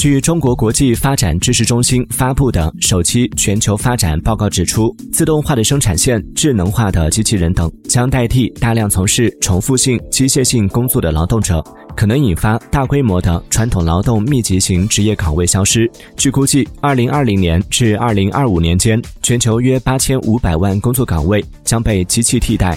据中国国际发展知识中心发布的首期全球发展报告指出自动化的生产线智能化的机器人等将代替大量从事重复性机械性工作的劳动者可能引发大规模的传统劳动密集型职业岗位消失。据估计二零二零年至二零二五年间全球约八千五百万工作岗位将被机器替代。